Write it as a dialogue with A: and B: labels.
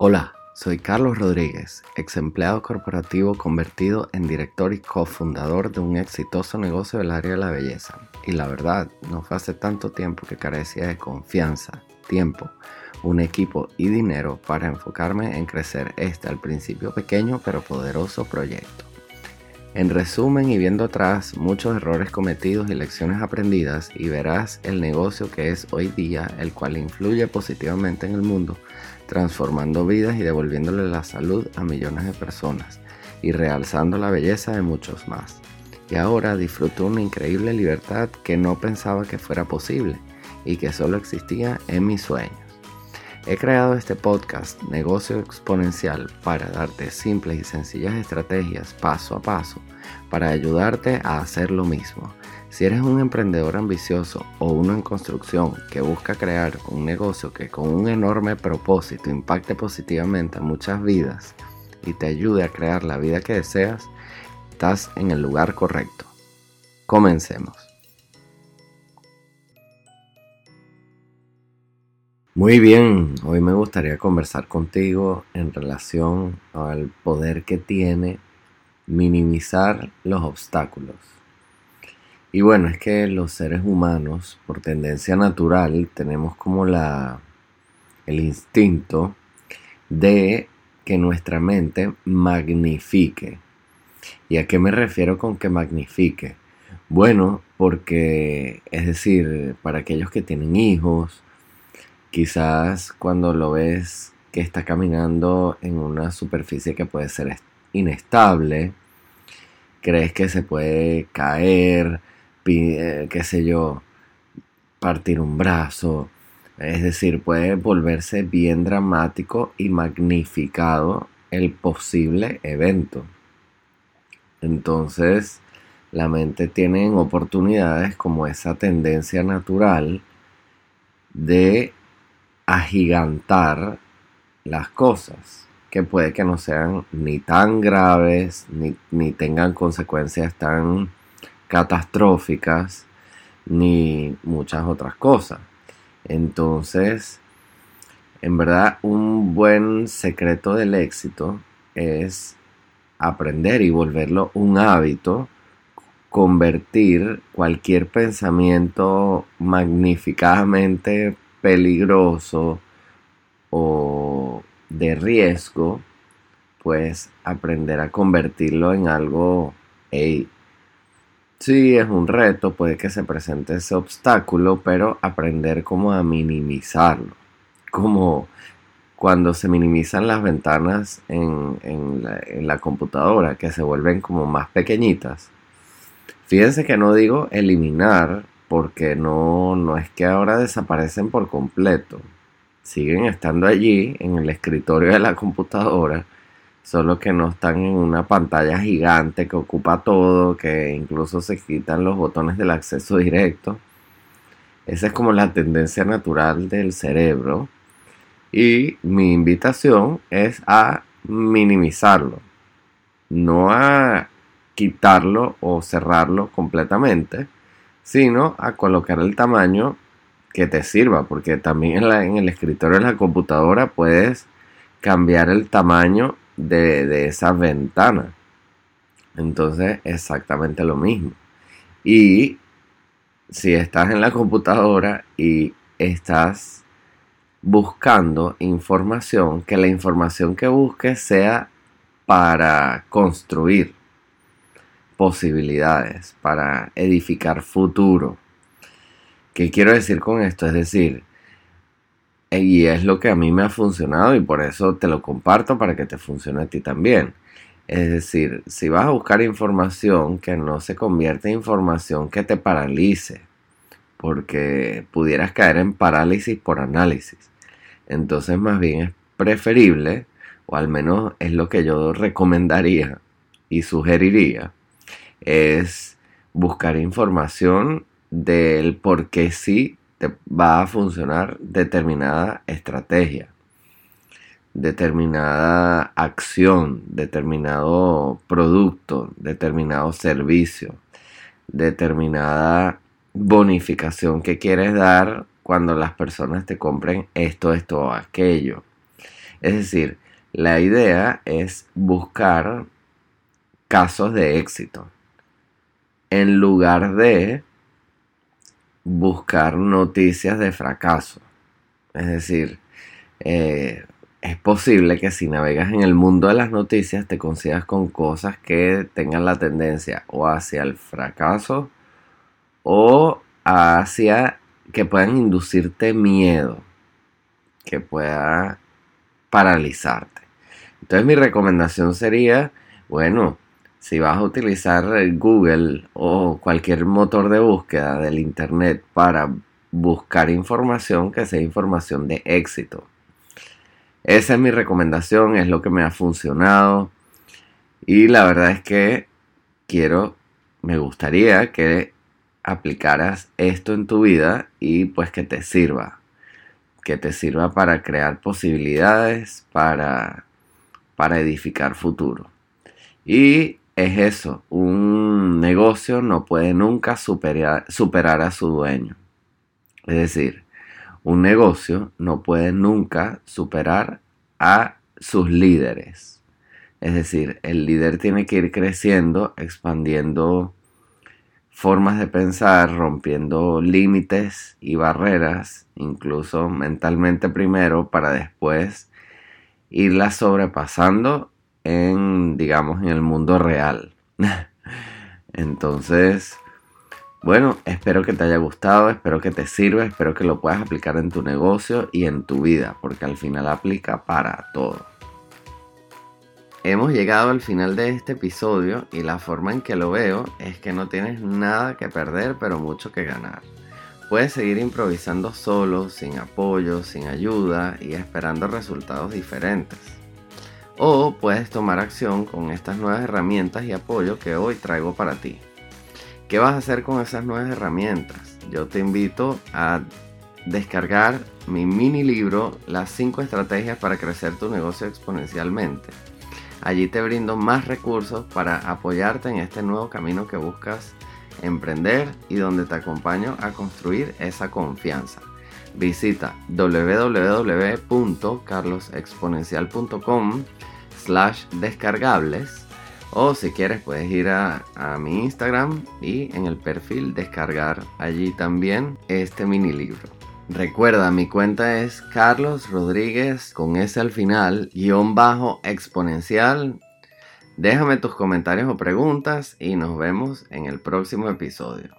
A: Hola, soy Carlos Rodríguez, ex empleado corporativo convertido en director y cofundador de un exitoso negocio del área de la belleza. Y la verdad, no fue hace tanto tiempo que carecía de confianza, tiempo, un equipo y dinero para enfocarme en crecer este al principio pequeño pero poderoso proyecto. En resumen y viendo atrás muchos errores cometidos y lecciones aprendidas y verás el negocio que es hoy día, el cual influye positivamente en el mundo transformando vidas y devolviéndole la salud a millones de personas y realzando la belleza de muchos más. Y ahora disfruto una increíble libertad que no pensaba que fuera posible y que solo existía en mis sueños. He creado este podcast Negocio Exponencial para darte simples y sencillas estrategias paso a paso para ayudarte a hacer lo mismo si eres un emprendedor ambicioso o uno en construcción que busca crear un negocio que con un enorme propósito impacte positivamente a muchas vidas y te ayude a crear la vida que deseas, estás en el lugar correcto. Comencemos. Muy bien, hoy me gustaría conversar contigo en relación al poder que tiene minimizar los obstáculos. Y bueno, es que los seres humanos, por tendencia natural, tenemos como la el instinto de que nuestra mente magnifique. ¿Y a qué me refiero con que magnifique? Bueno, porque es decir, para aquellos que tienen hijos, quizás cuando lo ves que está caminando en una superficie que puede ser inestable, crees que se puede caer, eh, qué sé yo, partir un brazo. Es decir, puede volverse bien dramático y magnificado el posible evento. Entonces, la mente tiene oportunidades como esa tendencia natural de agigantar las cosas, que puede que no sean ni tan graves, ni, ni tengan consecuencias tan catastróficas ni muchas otras cosas. Entonces, en verdad, un buen secreto del éxito es aprender y volverlo un hábito, convertir cualquier pensamiento magnificadamente peligroso o de riesgo, pues aprender a convertirlo en algo, Sí, es un reto, puede que se presente ese obstáculo, pero aprender cómo a minimizarlo. Como cuando se minimizan las ventanas en, la, computadora, que se vuelven como más pequeñitas. Fíjense que no digo eliminar, porque no, no es que ahora desaparecen por completo. Siguen estando allí en el escritorio de la computadora solo que no están en una pantalla gigante que ocupa todo, que incluso se quitan los botones del acceso directo. Esa es como la tendencia natural del cerebro. Y mi invitación es a minimizarlo, no a quitarlo o cerrarlo completamente, sino a colocar el tamaño que te sirva, porque también en, el escritorio de la computadora puedes cambiar el tamaño de, esa ventana. Entonces, exactamente lo mismo. Y si estás en la computadora y estás buscando información, que la información que busques sea para construir posibilidades, para edificar futuro. ¿Qué quiero decir con esto? Es decir, y es lo que a mí me ha funcionado y por eso te lo comparto para que te funcione a ti también. Es decir, si vas a buscar información que no se convierta en información que te paralice, porque pudieras caer en parálisis por análisis. Entonces más bien es preferible, o al menos es lo que yo recomendaría y sugeriría, es buscar información del por qué sí te va a funcionar determinada estrategia, determinada acción, determinado producto, determinado servicio, determinada bonificación que quieres dar cuando las personas te compren esto, esto o aquello. Es decir, la idea es buscar casos de éxito en lugar de buscar noticias de fracaso. Es decir, eh, es posible que si navegas en el mundo de las noticias te consigas con cosas que tengan la tendencia o hacia el fracaso o hacia que puedan inducirte miedo, que pueda paralizarte. Entonces mi recomendación sería, bueno, si vas a utilizar Google o cualquier motor de búsqueda del Internet para buscar información, que sea información de éxito. Esa es mi recomendación, es lo que me ha funcionado. Y la verdad es que quiero, me gustaría que aplicaras esto en tu vida y pues que te sirva. Que te sirva para crear posibilidades, para, para edificar futuro. Y es eso, un negocio no puede nunca superar, superar a su dueño. Es decir, un negocio no puede nunca superar a sus líderes. Es decir, el líder tiene que ir creciendo, expandiendo formas de pensar, rompiendo límites y barreras, incluso mentalmente primero, para después irlas sobrepasando digamos, en el mundo real. Entonces, bueno, espero que te haya gustado, espero que te sirva, espero que lo puedas aplicar en tu negocio y en tu vida, porque al final aplica para todo. Hemos llegado al final de este episodio y la forma en que lo veo es que no tienes nada que perder, pero mucho que ganar. Puedes seguir improvisando solo, sin apoyo, sin ayuda y esperando resultados diferentes. O puedes tomar acción con estas nuevas herramientas y apoyo que hoy traigo para ti. ¿Qué vas a hacer con esas nuevas herramientas? Yo te invito a descargar mi mini libro Las 5 estrategias para crecer tu negocio exponencialmente. Allí te brindo más recursos para apoyarte en este nuevo camino que buscas emprender y donde te acompaño a construir esa confianza. Visita www.carlosexponencial.com slash descargables o si quieres puedes ir a, a, mi Instagram y en el perfil descargar allí también este mini libro. Recuerda, mi cuenta es Carlos Rodríguez con S al final, guion bajo exponencial. Déjame tus comentarios o preguntas y nos vemos en el próximo episodio.